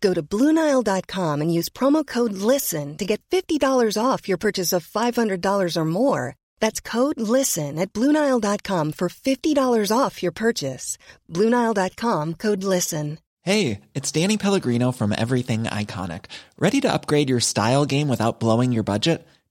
Go to Bluenile.com and use promo code LISTEN to get $50 off your purchase of $500 or more. That's code LISTEN at Bluenile.com for $50 off your purchase. Bluenile.com code LISTEN. Hey, it's Danny Pellegrino from Everything Iconic. Ready to upgrade your style game without blowing your budget?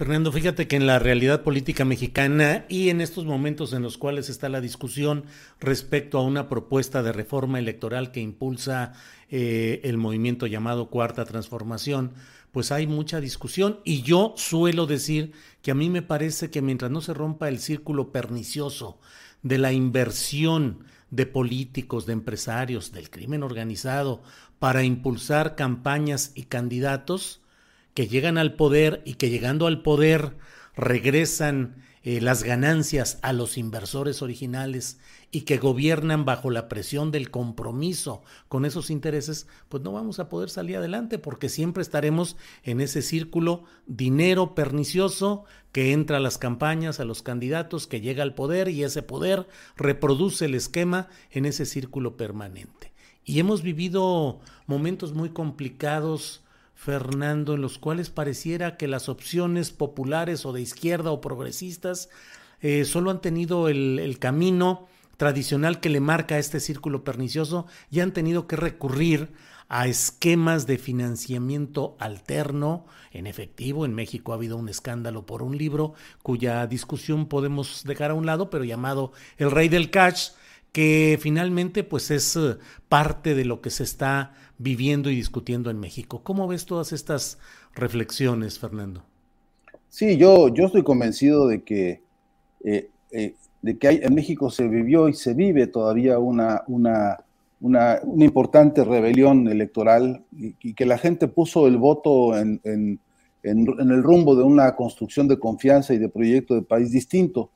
Fernando, fíjate que en la realidad política mexicana y en estos momentos en los cuales está la discusión respecto a una propuesta de reforma electoral que impulsa eh, el movimiento llamado Cuarta Transformación, pues hay mucha discusión. Y yo suelo decir que a mí me parece que mientras no se rompa el círculo pernicioso de la inversión de políticos, de empresarios, del crimen organizado para impulsar campañas y candidatos, que llegan al poder y que llegando al poder regresan eh, las ganancias a los inversores originales y que gobiernan bajo la presión del compromiso con esos intereses, pues no vamos a poder salir adelante porque siempre estaremos en ese círculo dinero pernicioso que entra a las campañas, a los candidatos, que llega al poder y ese poder reproduce el esquema en ese círculo permanente. Y hemos vivido momentos muy complicados Fernando, en los cuales pareciera que las opciones populares o de izquierda o progresistas eh, solo han tenido el, camino tradicional que le marca este círculo pernicioso y han tenido que recurrir a esquemas de financiamiento alterno en efectivo. En México ha habido un escándalo por un libro cuya discusión podemos dejar a un lado, pero llamado El Rey del Cash, que finalmente pues es eh, parte de lo que se está viviendo y discutiendo en México. ¿Cómo ves todas estas reflexiones, Fernando? Sí, yo, yo estoy convencido de que, eh, eh, de que hay, en México se vivió y se vive todavía una, una, una, importante rebelión electoral y, que la gente puso el voto en, en, en el rumbo de una construcción de confianza y de proyecto de país distinto.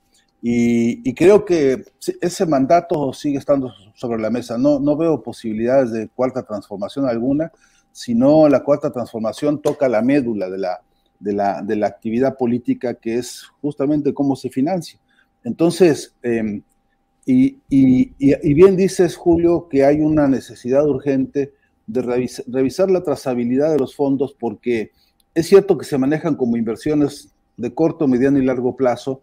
Y, creo que ese mandato sigue estando sobre la mesa. No, no veo posibilidades de cuarta transformación alguna, sino la cuarta transformación toca la médula de la, de la, de la actividad política, que es justamente cómo se financia. Entonces, em, y, y, bien dices, Julio, que hay una necesidad urgente de revisar la trazabilidad de los fondos, porque es cierto que se manejan como inversiones de corto, mediano y largo plazo,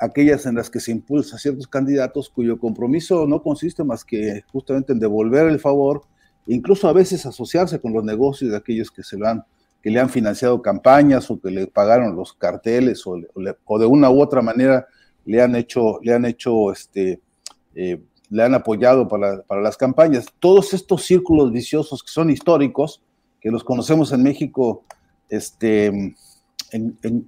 aquellas en las que se impulsa ciertos candidatos cuyo compromiso no consiste más que justamente en devolver el favor, incluso a veces asociarse con los negocios de aquellos que se lo han que le han financiado campañas o que le pagaron los carteles o, de una u otra manera le han hecho, le han hecho este, eh, le han apoyado para, para, las campañas. Todos estos círculos viciosos que son históricos, que los conocemos en México este, en,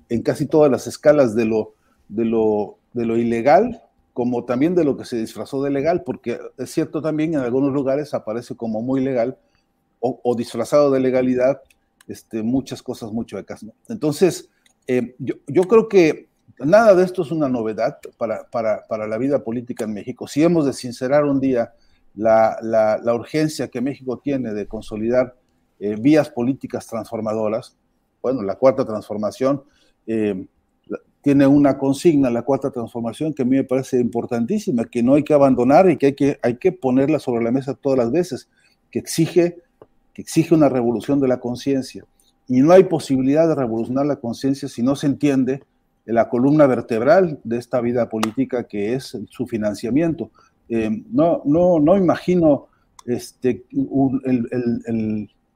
en casi todas las escalas de lo, de lo, de lo ilegal como también de lo que se disfrazó de legal, porque es cierto también en algunos lugares aparece como muy legal o, disfrazado de legalidad este, muchas cosas muy chuecas. Entonces, eh, yo, yo, creo que nada de esto es una novedad para, para, para, la vida política en México. Si hemos de sincerar un día la, la, la urgencia que México tiene de consolidar eh, vías políticas transformadoras, bueno, la cuarta transformación, eh, tiene una consigna, la cuarta transformación, que a mí me parece importantísima, que no hay que abandonar y que hay que, hay que ponerla sobre la mesa todas las veces, que exige, que exige una revolución de la conciencia. Y no hay posibilidad de revolucionar la conciencia si no se entiende la columna vertebral de esta vida política que es su financiamiento. Eh, no, no, no imagino este,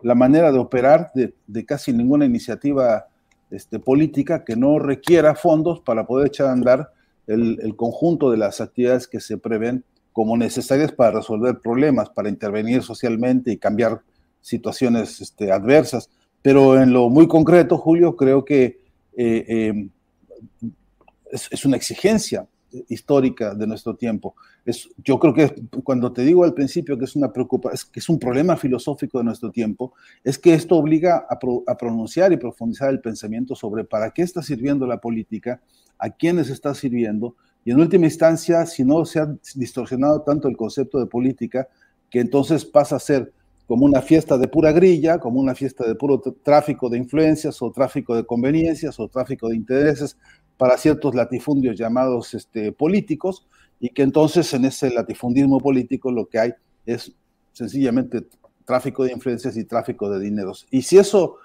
la manera de operar de, de casi ninguna iniciativa este, política que no requiera fondos para poder echar a andar el, conjunto de las actividades que se prevén como necesarias para resolver problemas, para intervenir socialmente y cambiar situaciones este, adversas. Pero en lo muy concreto, Julio, creo que eh, eh, es, una exigencia histórica de nuestro tiempo. Es, yo creo que cuando te digo al principio que es una preocupación, que es un problema filosófico de nuestro tiempo, es que esto obliga a, a, pronunciar y profundizar el pensamiento sobre para qué está sirviendo la política, a quiénes está sirviendo, y en última instancia, si no se ha distorsionado tanto el concepto de política, que entonces pasa a ser como una fiesta de pura grilla, como una fiesta de puro tráfico de influencias o tráfico de conveniencias o tráfico de intereses, para ciertos latifundios llamados este, políticos, y que entonces en ese latifundismo político lo que hay es sencillamente tráfico de influencias y tráfico de dineros. Y si eso,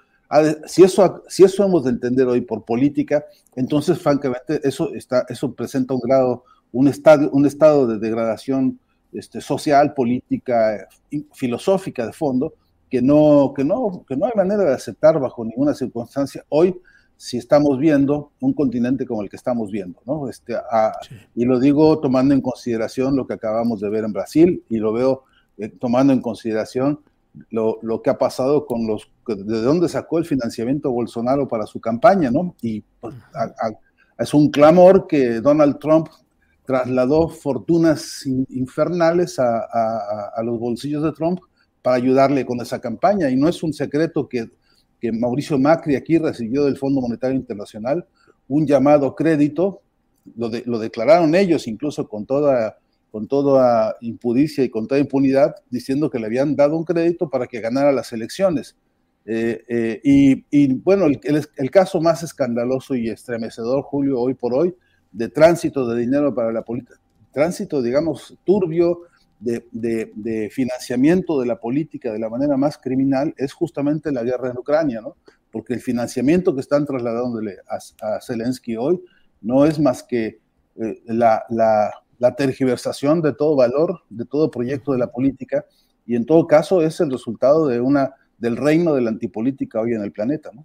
si eso, si eso hemos de entender hoy por política, entonces francamente eso, está, eso presenta un grado, un estado, un estado de degradación este, social, política, filosófica de fondo, que no, que, no, que no hay manera de aceptar bajo ninguna circunstancia hoy si estamos viendo un continente como el que estamos viendo, ¿no? Este, Y lo digo tomando en consideración lo que acabamos de ver en Brasil y lo veo eh, tomando en consideración lo, lo, que ha pasado con los, de dónde sacó el financiamiento Bolsonaro para su campaña, ¿no? Y pues, es un clamor que Donald Trump trasladó fortunas infernales a, los bolsillos de Trump para ayudarle con esa campaña. Y no es un secreto que que Mauricio Macri aquí recibió del Fondo Monetario Internacional un llamado crédito, lo, lo declararon ellos incluso con toda, con toda impudicia y con toda impunidad, diciendo que le habían dado un crédito para que ganara las elecciones. Eh, eh, y, bueno, el, el, caso más escandaloso y estremecedor, Julio, hoy por hoy, de tránsito de dinero para la política, tránsito, digamos, turbio, de, financiamiento de la política de la manera más criminal es justamente la guerra en Ucrania, ¿no? Porque el financiamiento que están trasladándole a, Zelensky hoy no es más que eh, la, la tergiversación de todo valor, de todo proyecto de la política, y en todo caso es el resultado de una, del reino de la antipolítica hoy en el planeta, ¿no?